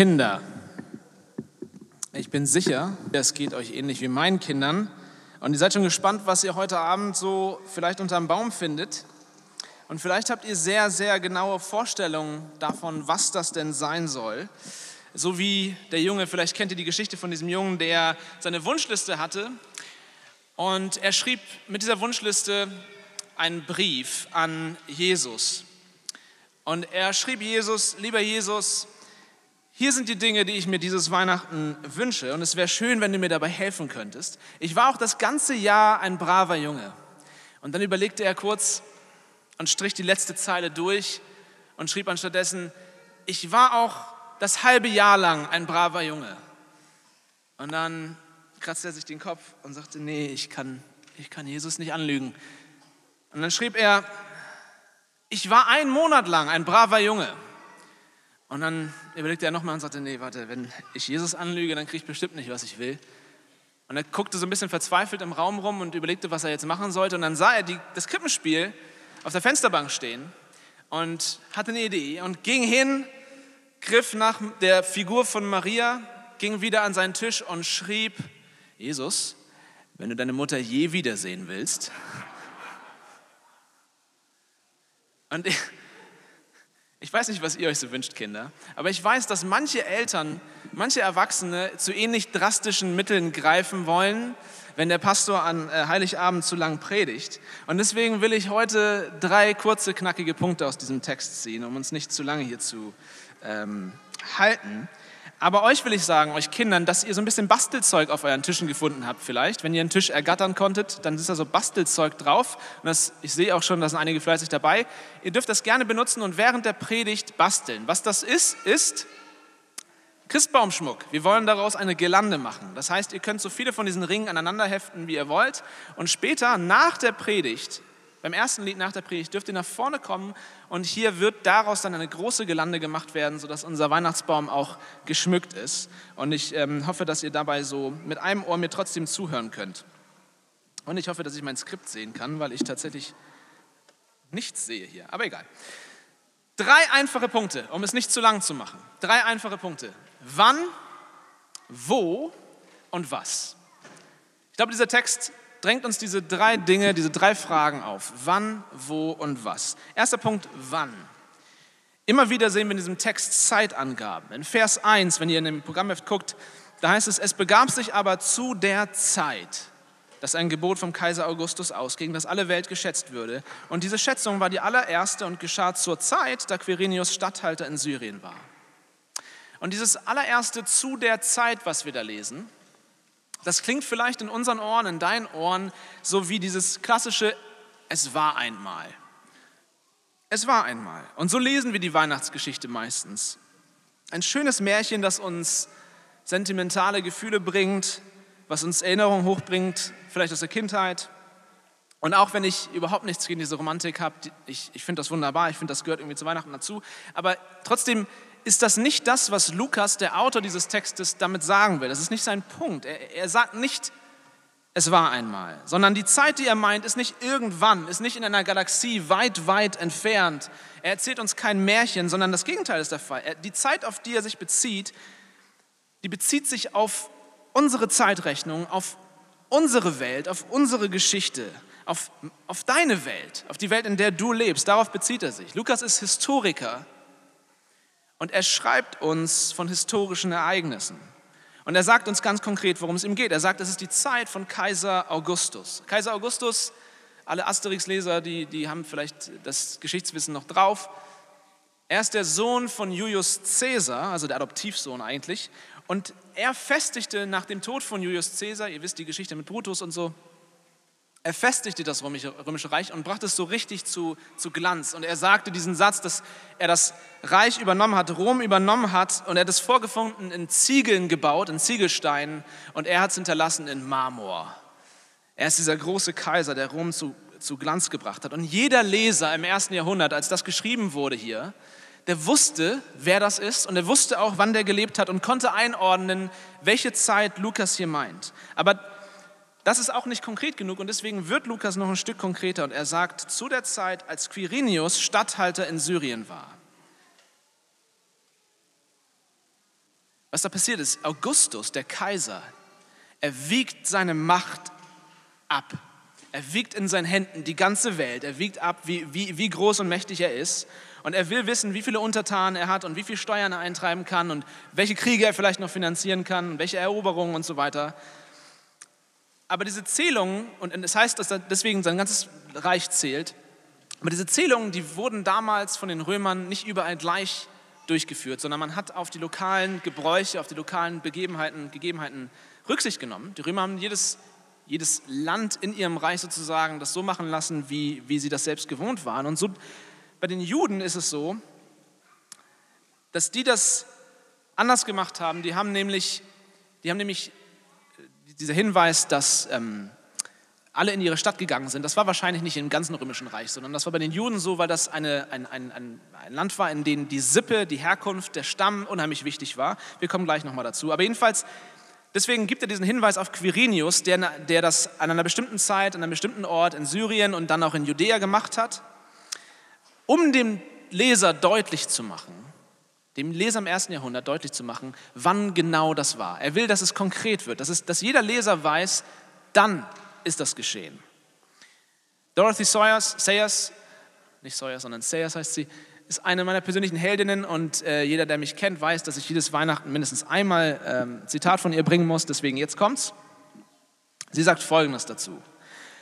Kinder. Ich bin sicher, es geht euch ähnlich wie meinen Kindern. Und ihr seid schon gespannt, was ihr heute Abend so vielleicht unterm Baum findet. Und vielleicht habt ihr sehr, sehr genaue Vorstellungen davon, was das denn sein soll. So wie der Junge, vielleicht kennt ihr die Geschichte von diesem Jungen, der seine Wunschliste hatte. Und er schrieb mit dieser Wunschliste einen Brief an Jesus. Und er schrieb Jesus, lieber Jesus, hier sind die Dinge, die ich mir dieses Weihnachten wünsche und es wäre schön, wenn du mir dabei helfen könntest. Ich war auch das ganze Jahr ein braver Junge. Und dann überlegte er kurz und strich die letzte Zeile durch und schrieb anstattdessen, ich war auch das halbe Jahr lang ein braver Junge. Und dann kratzte er sich den Kopf und sagte, nee, ich kann, ich kann Jesus nicht anlügen. Und dann schrieb er, ich war einen Monat lang ein braver Junge. Und dann überlegte er nochmal und sagte, nee, warte, wenn ich Jesus anlüge, dann kriege ich bestimmt nicht, was ich will. Und er guckte so ein bisschen verzweifelt im Raum rum und überlegte, was er jetzt machen sollte. Und dann sah er die, das Krippenspiel auf der Fensterbank stehen und hatte eine Idee und ging hin, griff nach der Figur von Maria, ging wieder an seinen Tisch und schrieb, Jesus, wenn du deine Mutter je wiedersehen willst. Und ich, weiß nicht, was ihr euch so wünscht, Kinder, aber ich weiß, dass manche Eltern, manche Erwachsene zu ähnlich drastischen Mitteln greifen wollen, wenn der Pastor an äh, Heiligabend zu lang predigt. Und deswegen will ich heute drei kurze, knackige Punkte aus diesem Text ziehen, um uns nicht zu lange hier zu ähm, halten. Aber euch will ich sagen, euch Kindern, dass ihr so ein bisschen Bastelzeug auf euren Tischen gefunden habt vielleicht. Wenn ihr einen Tisch ergattern konntet, dann ist da so Bastelzeug drauf. Und das, ich sehe auch schon, da sind einige fleißig dabei. Ihr dürft das gerne benutzen und während der Predigt basteln. Was das ist, ist Christbaumschmuck. Wir wollen daraus eine Girlande machen. Das heißt, ihr könnt so viele von diesen Ringen aneinander heften, wie ihr wollt. Und später, nach der Predigt, beim ersten Lied nach der Predigt dürft ihr nach vorne kommen und hier wird daraus dann eine große Gelande gemacht werden, sodass unser Weihnachtsbaum auch geschmückt ist. Und ich ähm, hoffe, dass ihr dabei so mit einem Ohr mir trotzdem zuhören könnt. Und ich hoffe, dass ich mein Skript sehen kann, weil ich tatsächlich nichts sehe hier. Aber egal. Drei einfache Punkte, um es nicht zu lang zu machen. Drei einfache Punkte. Wann, wo und was. Ich glaube, dieser Text drängt uns diese drei Dinge, diese drei Fragen auf. Wann, wo und was. Erster Punkt, wann. Immer wieder sehen wir in diesem Text Zeitangaben. In Vers 1, wenn ihr in dem Programmheft guckt, da heißt es, es begab sich aber zu der Zeit, dass ein Gebot vom Kaiser Augustus ausging, dass alle Welt geschätzt würde. Und diese Schätzung war die allererste und geschah zur Zeit, da Quirinius Statthalter in Syrien war. Und dieses allererste zu der Zeit, was wir da lesen, das klingt vielleicht in unseren Ohren, in deinen Ohren, so wie dieses klassische Es war einmal. Es war einmal. Und so lesen wir die Weihnachtsgeschichte meistens. Ein schönes Märchen, das uns sentimentale Gefühle bringt, was uns Erinnerungen hochbringt, vielleicht aus der Kindheit. Und auch wenn ich überhaupt nichts gegen diese Romantik habe, ich, ich finde das wunderbar, ich finde, das gehört irgendwie zu Weihnachten dazu, aber trotzdem ist das nicht das, was Lukas, der Autor dieses Textes, damit sagen will. Das ist nicht sein Punkt. Er, er sagt nicht, es war einmal, sondern die Zeit, die er meint, ist nicht irgendwann, ist nicht in einer Galaxie weit, weit entfernt. Er erzählt uns kein Märchen, sondern das Gegenteil ist der Fall. Er, die Zeit, auf die er sich bezieht, die bezieht sich auf unsere Zeitrechnung, auf unsere Welt, auf unsere Geschichte, auf, auf deine Welt, auf die Welt, in der du lebst. Darauf bezieht er sich. Lukas ist Historiker und er schreibt uns von historischen Ereignissen. Und er sagt uns ganz konkret, worum es ihm geht. Er sagt, es ist die Zeit von Kaiser Augustus. Kaiser Augustus, alle Asterix-Leser, die, die haben vielleicht das Geschichtswissen noch drauf. Er ist der Sohn von Julius Caesar, also der Adoptivsohn eigentlich. Und er festigte nach dem Tod von Julius Caesar, ihr wisst die Geschichte mit Brutus und so, er festigte das Römische, Reich und brachte es so richtig zu, zu Glanz. Und er sagte diesen Satz, dass er das Reich übernommen hat, Rom übernommen hat und er hat es vorgefunden in Ziegeln gebaut, in Ziegelsteinen und er hat es hinterlassen in Marmor. Er ist dieser große Kaiser, der Rom zu, zu Glanz gebracht hat. Und jeder Leser im ersten Jahrhundert, als das geschrieben wurde hier, der wusste, wer das ist und er wusste auch, wann der gelebt hat und konnte einordnen, welche Zeit Lukas hier meint. Aber das ist auch nicht konkret genug und deswegen wird Lukas noch ein Stück konkreter und er sagt, zu der Zeit, als Quirinius Statthalter in Syrien war. Was da passiert ist, Augustus, der Kaiser, er wiegt seine Macht ab. Er wiegt in seinen Händen die ganze Welt. Er wiegt ab, wie, wie, wie groß und mächtig er ist. Und er will wissen, wie viele Untertanen er hat und wie viel Steuern er eintreiben kann und welche Kriege er vielleicht noch finanzieren kann und welche Eroberungen und so weiter. Aber diese Zählungen, und es das heißt, dass deswegen sein ganzes Reich zählt, aber diese Zählungen, die wurden damals von den Römern nicht überall gleich durchgeführt, sondern man hat auf die lokalen Gebräuche, auf die lokalen Begebenheiten, Gegebenheiten Rücksicht genommen. Die Römer haben jedes, jedes Land in ihrem Reich sozusagen das so machen lassen, wie, wie sie das selbst gewohnt waren. Und so bei den Juden ist es so, dass die das anders gemacht haben. Die haben nämlich, die haben nämlich dieser Hinweis, dass ähm, alle in ihre Stadt gegangen sind, das war wahrscheinlich nicht im ganzen römischen Reich, sondern das war bei den Juden so, weil das eine, ein, ein, ein, ein Land war, in dem die Sippe, die Herkunft, der Stamm unheimlich wichtig war. Wir kommen gleich nochmal dazu. Aber jedenfalls, deswegen gibt er diesen Hinweis auf Quirinius, der, der das an einer bestimmten Zeit, an einem bestimmten Ort in Syrien und dann auch in Judäa gemacht hat, um dem Leser deutlich zu machen, dem Leser im ersten Jahrhundert deutlich zu machen, wann genau das war. Er will, dass es konkret wird, dass, es, dass jeder Leser weiß, dann ist das geschehen. Dorothy Sayers, Sayers nicht Sayers, sondern Sayers heißt sie, ist eine meiner persönlichen Heldinnen und äh, jeder, der mich kennt, weiß, dass ich jedes Weihnachten mindestens einmal ähm, Zitat von ihr bringen muss. Deswegen jetzt kommt's. Sie sagt Folgendes dazu.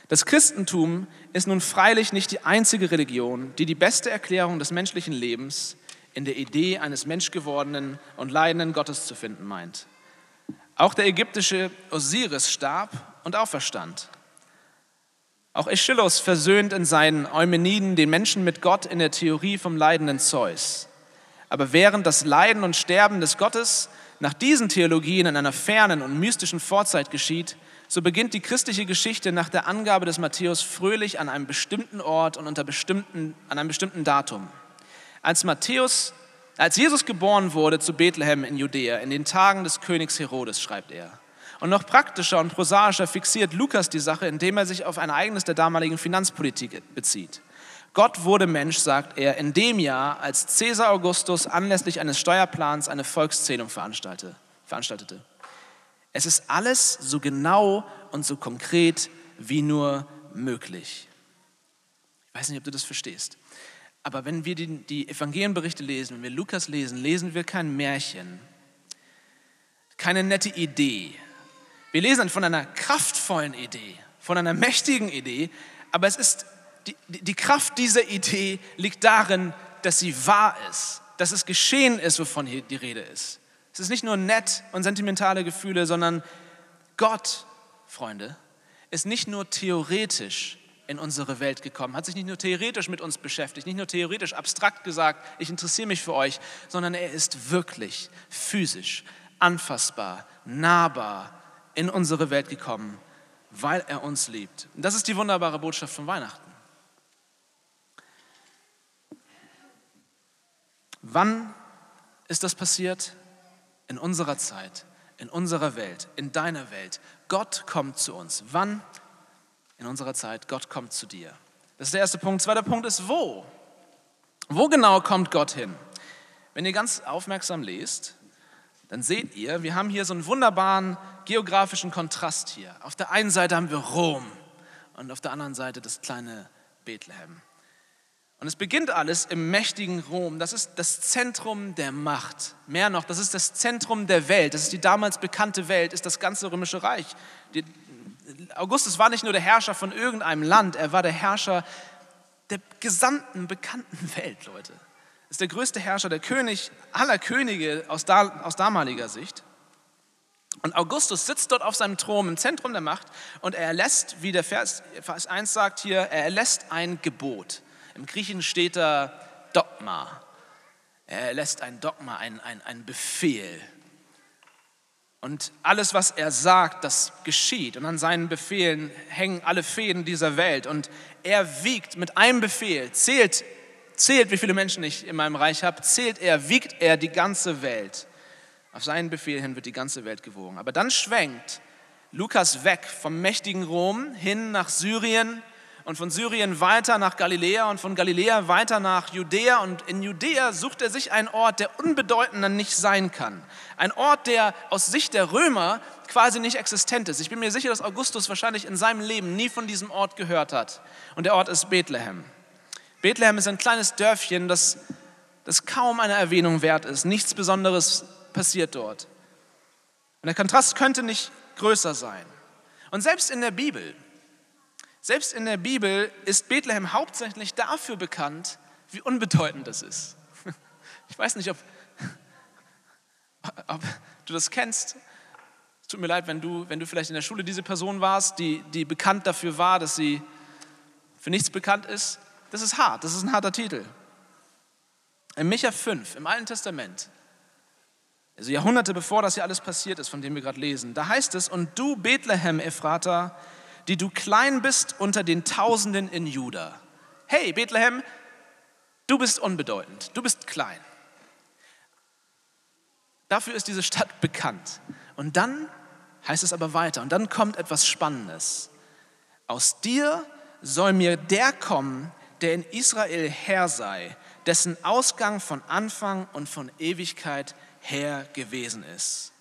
Das Christentum ist nun freilich nicht die einzige Religion, die die beste Erklärung des menschlichen Lebens in der Idee eines menschgewordenen und leidenden Gottes zu finden meint. Auch der ägyptische Osiris starb und auferstand. Auch Aeschylus versöhnt in seinen Eumeniden den Menschen mit Gott in der Theorie vom leidenden Zeus. Aber während das Leiden und Sterben des Gottes nach diesen Theologien in einer fernen und mystischen Vorzeit geschieht, so beginnt die christliche Geschichte nach der Angabe des Matthäus fröhlich an einem bestimmten Ort und unter bestimmten, an einem bestimmten Datum. Als, Matthäus, als Jesus geboren wurde zu Bethlehem in Judäa, in den Tagen des Königs Herodes, schreibt er. Und noch praktischer und prosaischer fixiert Lukas die Sache, indem er sich auf ein Ereignis der damaligen Finanzpolitik bezieht. Gott wurde Mensch, sagt er, in dem Jahr, als Caesar Augustus anlässlich eines Steuerplans eine Volkszählung veranstaltete. Es ist alles so genau und so konkret wie nur möglich. Ich weiß nicht, ob du das verstehst. Aber wenn wir die, die Evangelienberichte lesen, wenn wir Lukas lesen, lesen wir kein Märchen, keine nette Idee, wir lesen von einer kraftvollen Idee, von einer mächtigen Idee, aber es ist, die, die Kraft dieser Idee liegt darin, dass sie wahr ist, dass es geschehen ist, wovon hier die Rede ist. Es ist nicht nur nett und sentimentale Gefühle, sondern Gott, Freunde, ist nicht nur theoretisch in unsere Welt gekommen, hat sich nicht nur theoretisch mit uns beschäftigt, nicht nur theoretisch abstrakt gesagt, ich interessiere mich für euch, sondern er ist wirklich physisch, anfassbar, nahbar, in unsere Welt gekommen, weil er uns liebt. Und das ist die wunderbare Botschaft von Weihnachten. Wann ist das passiert? In unserer Zeit, in unserer Welt, in deiner Welt. Gott kommt zu uns. Wann? In unserer Zeit. Gott kommt zu dir. Das ist der erste Punkt. Zweiter Punkt ist wo? Wo genau kommt Gott hin? Wenn ihr ganz aufmerksam lest, dann seht ihr, wir haben hier so einen wunderbaren geografischen Kontrast hier. Auf der einen Seite haben wir Rom und auf der anderen Seite das kleine Bethlehem. Und es beginnt alles im mächtigen Rom. Das ist das Zentrum der Macht. Mehr noch, das ist das Zentrum der Welt. Das ist die damals bekannte Welt, ist das ganze römische Reich. Die, Augustus war nicht nur der Herrscher von irgendeinem Land, er war der Herrscher der gesamten bekannten Welt, Leute ist der größte Herrscher, der König aller Könige aus, da, aus damaliger Sicht. Und Augustus sitzt dort auf seinem Thron im Zentrum der Macht und er erlässt, wie der Vers, Vers 1 sagt hier, er erlässt ein Gebot. Im Griechen steht da Dogma. Er erlässt ein Dogma, ein, ein, ein Befehl. Und alles, was er sagt, das geschieht. Und an seinen Befehlen hängen alle Fäden dieser Welt. Und er wiegt mit einem Befehl, zählt zählt, wie viele Menschen ich in meinem Reich habe, zählt er, wiegt er die ganze Welt. Auf seinen Befehl hin wird die ganze Welt gewogen. Aber dann schwenkt Lukas weg vom mächtigen Rom hin nach Syrien und von Syrien weiter nach Galiläa und von Galiläa weiter nach Judäa. Und in Judäa sucht er sich einen Ort, der unbedeutender nicht sein kann. Ein Ort, der aus Sicht der Römer quasi nicht existent ist. Ich bin mir sicher, dass Augustus wahrscheinlich in seinem Leben nie von diesem Ort gehört hat. Und der Ort ist Bethlehem. Bethlehem ist ein kleines Dörfchen, das, das kaum eine Erwähnung wert ist. Nichts Besonderes passiert dort. Und der Kontrast könnte nicht größer sein. Und selbst in der Bibel, selbst in der Bibel ist Bethlehem hauptsächlich dafür bekannt, wie unbedeutend es ist. Ich weiß nicht, ob, ob du das kennst. Es tut mir leid, wenn du, wenn du vielleicht in der Schule diese Person warst, die, die bekannt dafür war, dass sie für nichts bekannt ist. Das ist hart, das ist ein harter Titel. In Micha 5, im Alten Testament, also Jahrhunderte bevor das hier alles passiert ist, von dem wir gerade lesen, da heißt es, und du Bethlehem, Ephrata, die du klein bist unter den Tausenden in Juda. Hey Bethlehem, du bist unbedeutend, du bist klein. Dafür ist diese Stadt bekannt. Und dann heißt es aber weiter, und dann kommt etwas Spannendes. Aus dir soll mir der kommen, der in Israel Herr sei, dessen Ausgang von Anfang und von Ewigkeit her gewesen ist.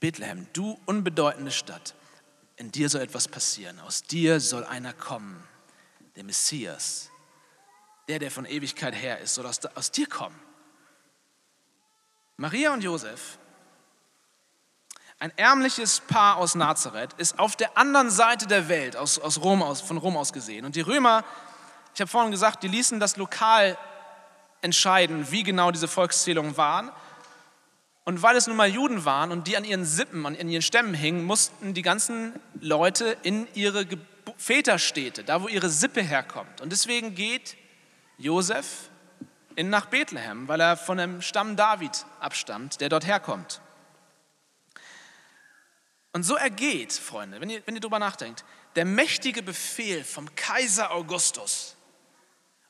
Bethlehem, du unbedeutende Stadt, in dir soll etwas passieren. Aus dir soll einer kommen, der Messias, der, der von Ewigkeit her ist, soll aus, aus dir kommen. Maria und Josef, ein ärmliches Paar aus Nazareth, ist auf der anderen Seite der Welt, aus, aus Rom aus, von Rom aus gesehen. Und die Römer, ich habe vorhin gesagt, die ließen das lokal entscheiden, wie genau diese Volkszählungen waren. Und weil es nun mal Juden waren und die an ihren Sippen, an ihren Stämmen hingen, mussten die ganzen Leute in ihre Väterstädte, da wo ihre Sippe herkommt. Und deswegen geht Josef in nach Bethlehem, weil er von dem Stamm David abstammt, der dort herkommt. Und so ergeht, Freunde, wenn ihr, wenn ihr darüber nachdenkt, der mächtige Befehl vom Kaiser Augustus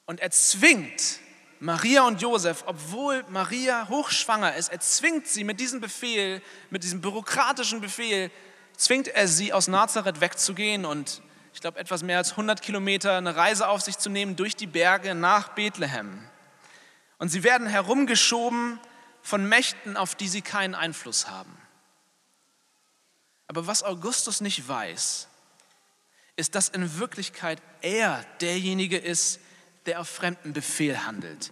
und er zwingt Maria und Josef, obwohl Maria hochschwanger ist, er zwingt sie mit diesem Befehl, mit diesem bürokratischen Befehl, zwingt er sie aus Nazareth wegzugehen und ich glaube etwas mehr als 100 Kilometer eine Reise auf sich zu nehmen durch die Berge nach Bethlehem. Und sie werden herumgeschoben von Mächten, auf die sie keinen Einfluss haben. Aber was Augustus nicht weiß, ist, dass in Wirklichkeit er derjenige ist, der auf fremden Befehl handelt.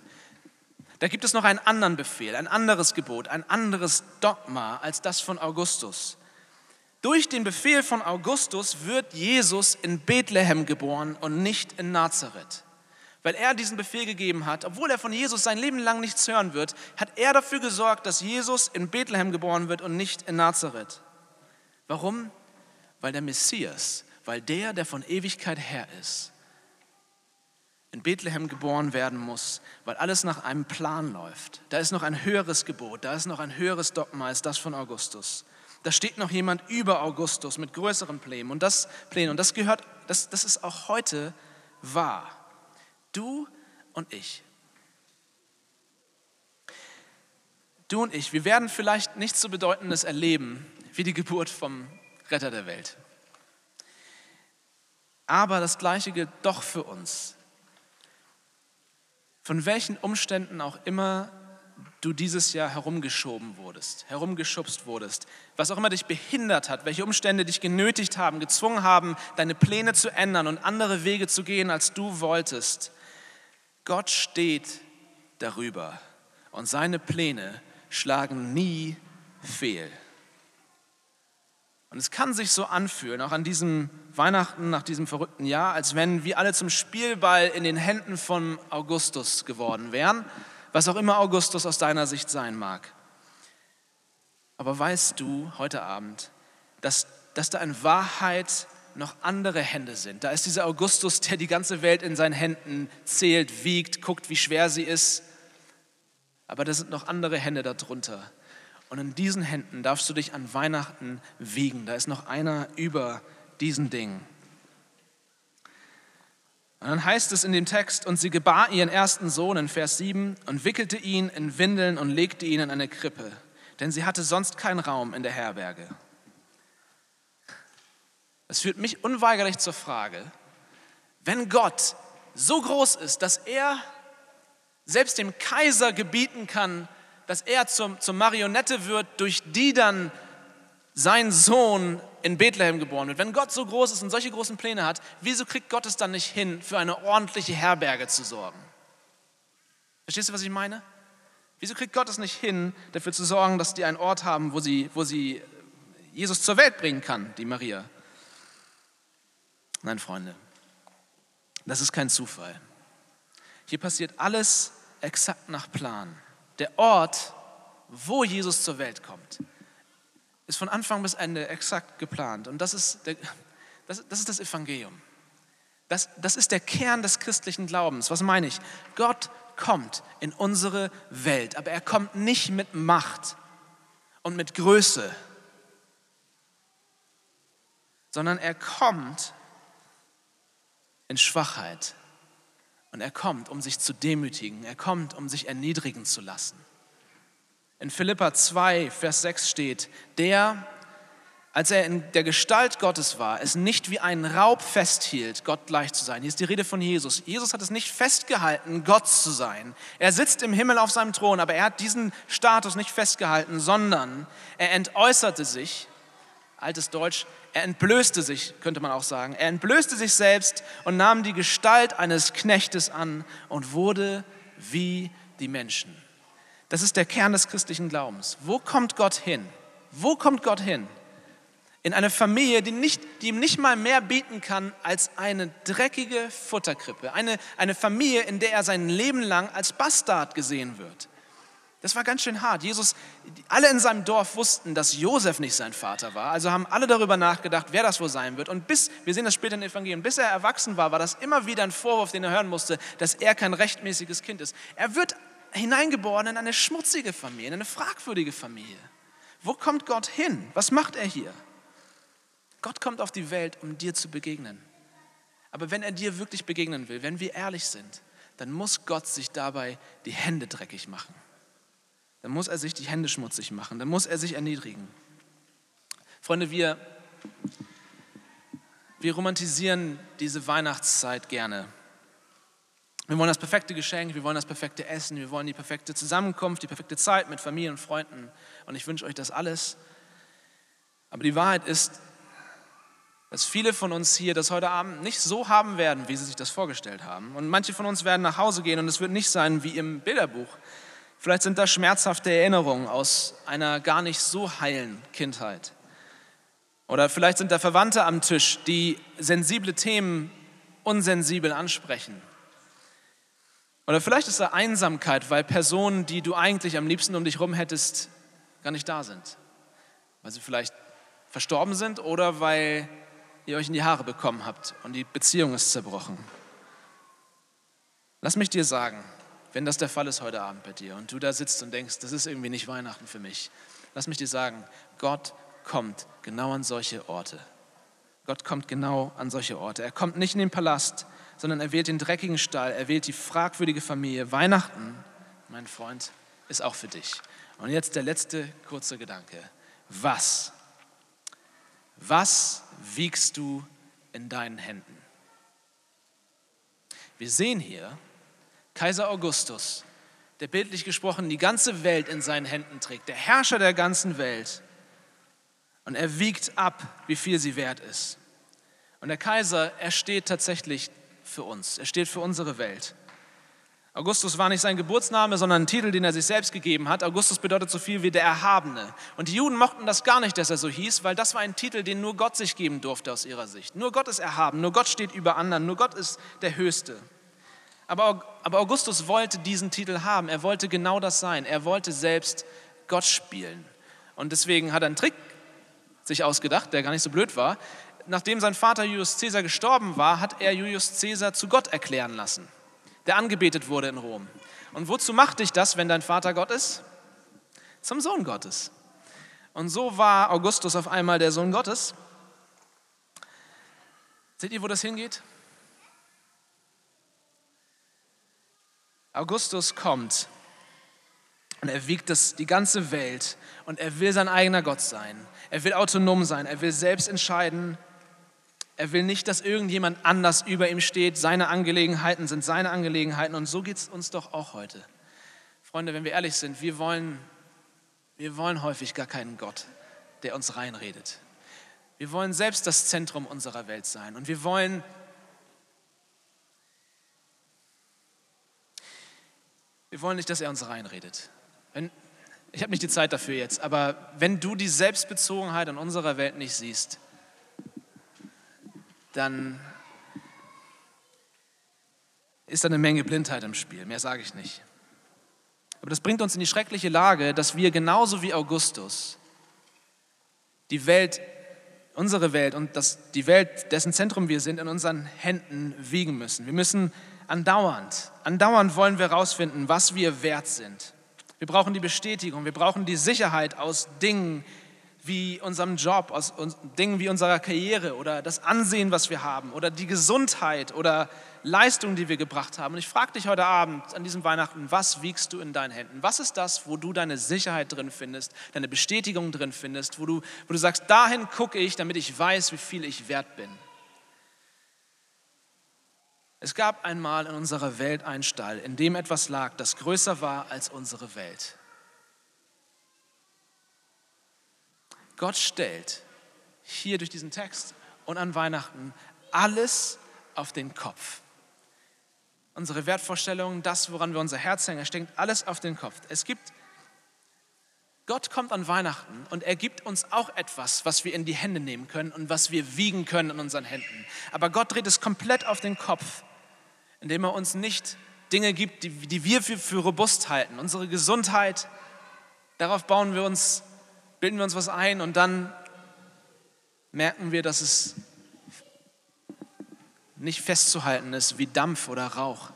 Da gibt es noch einen anderen Befehl, ein anderes Gebot, ein anderes Dogma als das von Augustus. Durch den Befehl von Augustus wird Jesus in Bethlehem geboren und nicht in Nazareth. Weil er diesen Befehl gegeben hat, obwohl er von Jesus sein Leben lang nichts hören wird, hat er dafür gesorgt, dass Jesus in Bethlehem geboren wird und nicht in Nazareth. Warum? Weil der Messias, weil der, der von Ewigkeit her ist, in Bethlehem geboren werden muss, weil alles nach einem Plan läuft. Da ist noch ein höheres Gebot, da ist noch ein höheres Dogma als das von Augustus. Da steht noch jemand über Augustus mit größeren Plänen und das Plänen und das gehört, das, das ist auch heute wahr. Du und ich. Du und ich, wir werden vielleicht nichts so Bedeutendes erleben wie die Geburt vom Retter der Welt. Aber das Gleiche gilt doch für uns von welchen Umständen auch immer du dieses Jahr herumgeschoben wurdest, herumgeschubst wurdest, was auch immer dich behindert hat, welche Umstände dich genötigt haben, gezwungen haben, deine Pläne zu ändern und andere Wege zu gehen, als du wolltest. Gott steht darüber und seine Pläne schlagen nie fehl. Und es kann sich so anfühlen, auch an diesem Weihnachten, nach diesem verrückten Jahr, als wenn wir alle zum Spielball in den Händen von Augustus geworden wären, was auch immer Augustus aus deiner Sicht sein mag. Aber weißt du heute Abend, dass, dass da in Wahrheit noch andere Hände sind? Da ist dieser Augustus, der die ganze Welt in seinen Händen zählt, wiegt, guckt, wie schwer sie ist. Aber da sind noch andere Hände darunter und in diesen Händen darfst du dich an Weihnachten wiegen. Da ist noch einer über diesen Dingen. Und dann heißt es in dem Text, und sie gebar ihren ersten Sohn in Vers 7 und wickelte ihn in Windeln und legte ihn in eine Krippe, denn sie hatte sonst keinen Raum in der Herberge. Das führt mich unweigerlich zur Frage, wenn Gott so groß ist, dass er selbst dem Kaiser gebieten kann, dass er zum, zur Marionette wird, durch die dann sein Sohn in Bethlehem geboren wird. Wenn Gott so groß ist und solche großen Pläne hat, wieso kriegt Gott es dann nicht hin, für eine ordentliche Herberge zu sorgen? Verstehst du, was ich meine? Wieso kriegt Gott es nicht hin, dafür zu sorgen, dass die einen Ort haben, wo sie, wo sie Jesus zur Welt bringen kann, die Maria? Nein, Freunde, das ist kein Zufall. Hier passiert alles exakt nach Plan. Der Ort, wo Jesus zur Welt kommt, ist von Anfang bis Ende exakt geplant. Und das ist, der, das, das, ist das Evangelium. Das, das ist der Kern des christlichen Glaubens. Was meine ich? Gott kommt in unsere Welt, aber er kommt nicht mit Macht und mit Größe, sondern er kommt in Schwachheit. Und er kommt, um sich zu demütigen. Er kommt, um sich erniedrigen zu lassen. In Philippa 2, Vers 6 steht, der, als er in der Gestalt Gottes war, es nicht wie ein Raub festhielt, Gott gleich zu sein. Hier ist die Rede von Jesus. Jesus hat es nicht festgehalten, Gott zu sein. Er sitzt im Himmel auf seinem Thron, aber er hat diesen Status nicht festgehalten, sondern er entäußerte sich, altes Deutsch, er entblößte sich, könnte man auch sagen. Er entblößte sich selbst und nahm die Gestalt eines Knechtes an und wurde wie die Menschen. Das ist der Kern des christlichen Glaubens. Wo kommt Gott hin? Wo kommt Gott hin? In eine Familie, die, nicht, die ihm nicht mal mehr bieten kann als eine dreckige Futterkrippe. Eine, eine Familie, in der er sein Leben lang als Bastard gesehen wird. Das war ganz schön hart. Jesus, alle in seinem Dorf wussten, dass Josef nicht sein Vater war. Also haben alle darüber nachgedacht, wer das wohl sein wird. Und bis, wir sehen das später in den Evangelien, bis er erwachsen war, war das immer wieder ein Vorwurf, den er hören musste, dass er kein rechtmäßiges Kind ist. Er wird hineingeboren in eine schmutzige Familie, in eine fragwürdige Familie. Wo kommt Gott hin? Was macht er hier? Gott kommt auf die Welt, um dir zu begegnen. Aber wenn er dir wirklich begegnen will, wenn wir ehrlich sind, dann muss Gott sich dabei die Hände dreckig machen. Dann muss er sich die Hände schmutzig machen. Dann muss er sich erniedrigen. Freunde, wir, wir romantisieren diese Weihnachtszeit gerne. Wir wollen das perfekte Geschenk, wir wollen das perfekte Essen, wir wollen die perfekte Zusammenkunft, die perfekte Zeit mit Familie und Freunden. Und ich wünsche euch das alles. Aber die Wahrheit ist, dass viele von uns hier das heute Abend nicht so haben werden, wie sie sich das vorgestellt haben. Und manche von uns werden nach Hause gehen und es wird nicht sein wie im Bilderbuch. Vielleicht sind das schmerzhafte Erinnerungen aus einer gar nicht so heilen Kindheit. Oder vielleicht sind da Verwandte am Tisch, die sensible Themen unsensibel ansprechen. Oder vielleicht ist da Einsamkeit, weil Personen, die du eigentlich am liebsten um dich herum hättest, gar nicht da sind. Weil sie vielleicht verstorben sind oder weil ihr euch in die Haare bekommen habt und die Beziehung ist zerbrochen. Lass mich dir sagen, wenn das der Fall ist heute Abend bei dir und du da sitzt und denkst, das ist irgendwie nicht Weihnachten für mich, lass mich dir sagen, Gott kommt genau an solche Orte. Gott kommt genau an solche Orte. Er kommt nicht in den Palast, sondern er wählt den dreckigen Stall, er wählt die fragwürdige Familie. Weihnachten, mein Freund, ist auch für dich. Und jetzt der letzte kurze Gedanke. Was? Was wiegst du in deinen Händen? Wir sehen hier Kaiser Augustus, der bildlich gesprochen die ganze Welt in seinen Händen trägt, der Herrscher der ganzen Welt. Und er wiegt ab, wie viel sie wert ist. Und der Kaiser, er steht tatsächlich für uns. Er steht für unsere Welt. Augustus war nicht sein Geburtsname, sondern ein Titel, den er sich selbst gegeben hat. Augustus bedeutet so viel wie der Erhabene. Und die Juden mochten das gar nicht, dass er so hieß, weil das war ein Titel, den nur Gott sich geben durfte aus ihrer Sicht. Nur Gott ist erhaben, nur Gott steht über anderen, nur Gott ist der Höchste. Aber, Augustus wollte diesen Titel haben. Er wollte genau das sein. Er wollte selbst Gott spielen. Und deswegen hat er einen Trick sich ausgedacht, der gar nicht so blöd war nachdem sein Vater Julius Caesar gestorben war, hat er Julius Caesar zu Gott erklären lassen, der angebetet wurde in Rom. Und wozu macht dich das, wenn dein Vater Gott ist? Zum Sohn Gottes. Und so war Augustus auf einmal der Sohn Gottes. Seht ihr, wo das hingeht? Augustus kommt und er wiegt das, die ganze Welt und er will sein eigener Gott sein. Er will autonom sein. Er will selbst entscheiden, Er will nicht, dass irgendjemand anders über ihm steht. Seine Angelegenheiten sind seine Angelegenheiten. Und so geht es uns doch auch heute. Freunde, wenn wir ehrlich sind, wir wollen, wir wollen häufig gar keinen Gott, der uns reinredet. Wir wollen selbst das Zentrum unserer Welt sein. Und wir wollen Wir wollen nicht, dass er uns reinredet. Wenn, ich habe nicht die Zeit dafür jetzt, aber wenn du die Selbstbezogenheit in unserer Welt nicht siehst, dann ist da eine Menge Blindheit im Spiel. Mehr sage ich nicht. Aber das bringt uns in die schreckliche Lage, dass wir genauso wie Augustus die Welt, unsere Welt und das, die Welt, dessen Zentrum wir sind, in unseren Händen wiegen müssen. Wir müssen andauernd, andauernd wollen wir herausfinden, was wir wert sind. Wir brauchen die Bestätigung, wir brauchen die Sicherheit aus Dingen wie unserem Job, aus Dingen wie unserer Karriere oder das Ansehen, was wir haben oder die Gesundheit oder Leistung, die wir gebracht haben. Und ich frage dich heute Abend an diesem Weihnachten, was wiegst du in deinen Händen? Was ist das, wo du deine Sicherheit drin findest, deine Bestätigung drin findest, wo du, wo du sagst, dahin gucke ich, damit ich weiß, wie viel ich wert bin? Es gab einmal in unserer Welt einen Stall, in dem etwas lag, das größer war als unsere Welt. Gott stellt hier durch diesen Text und an Weihnachten alles auf den Kopf. Unsere Wertvorstellungen, das, woran wir unser Herz hängen, steckt alles auf den Kopf. Es gibt, Gott kommt an Weihnachten und er gibt uns auch etwas, was wir in die Hände nehmen können und was wir wiegen können in unseren Händen. Aber Gott dreht es komplett auf den Kopf indem er uns nicht Dinge gibt, die, die wir für, für robust halten. Unsere Gesundheit, darauf bauen wir uns, bilden wir uns was ein und dann merken wir, dass es nicht festzuhalten ist wie Dampf oder Rauch.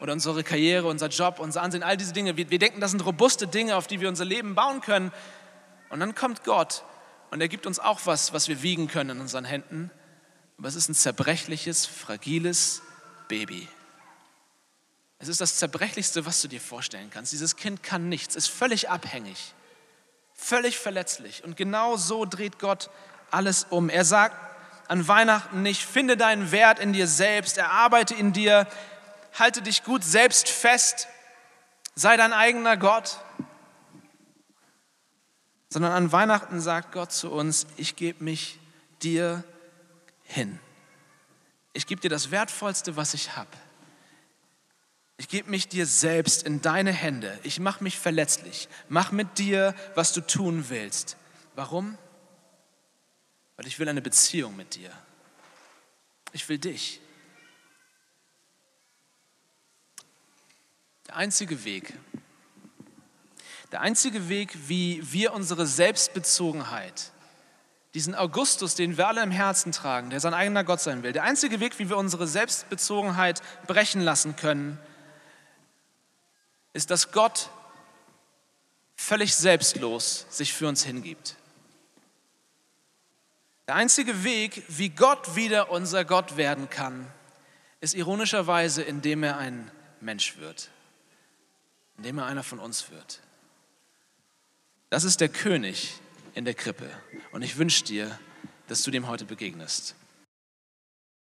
Oder unsere Karriere, unser Job, unser Ansehen, all diese Dinge. Wir, wir denken, das sind robuste Dinge, auf die wir unser Leben bauen können. Und dann kommt Gott und er gibt uns auch was, was wir wiegen können in unseren Händen. Aber es ist ein zerbrechliches, fragiles, Baby. Es ist das Zerbrechlichste, was du dir vorstellen kannst. Dieses Kind kann nichts, ist völlig abhängig, völlig verletzlich. Und genau so dreht Gott alles um. Er sagt an Weihnachten nicht, finde deinen Wert in dir selbst, erarbeite in dir, halte dich gut selbst fest, sei dein eigener Gott. Sondern an Weihnachten sagt Gott zu uns, ich gebe mich dir hin ich gebe dir das Wertvollste, was ich habe. Ich gebe mich dir selbst in deine Hände. Ich mache mich verletzlich. Mach mit dir, was du tun willst. Warum? Weil ich will eine Beziehung mit dir. Ich will dich. Der einzige Weg, der einzige Weg, wie wir unsere Selbstbezogenheit diesen Augustus, den wir alle im Herzen tragen, der sein eigener Gott sein will. Der einzige Weg, wie wir unsere Selbstbezogenheit brechen lassen können, ist, dass Gott völlig selbstlos sich für uns hingibt. Der einzige Weg, wie Gott wieder unser Gott werden kann, ist ironischerweise, indem er ein Mensch wird, indem er einer von uns wird. Das ist der König, in der Krippe. Und ich wünsche dir, dass du dem heute begegnest.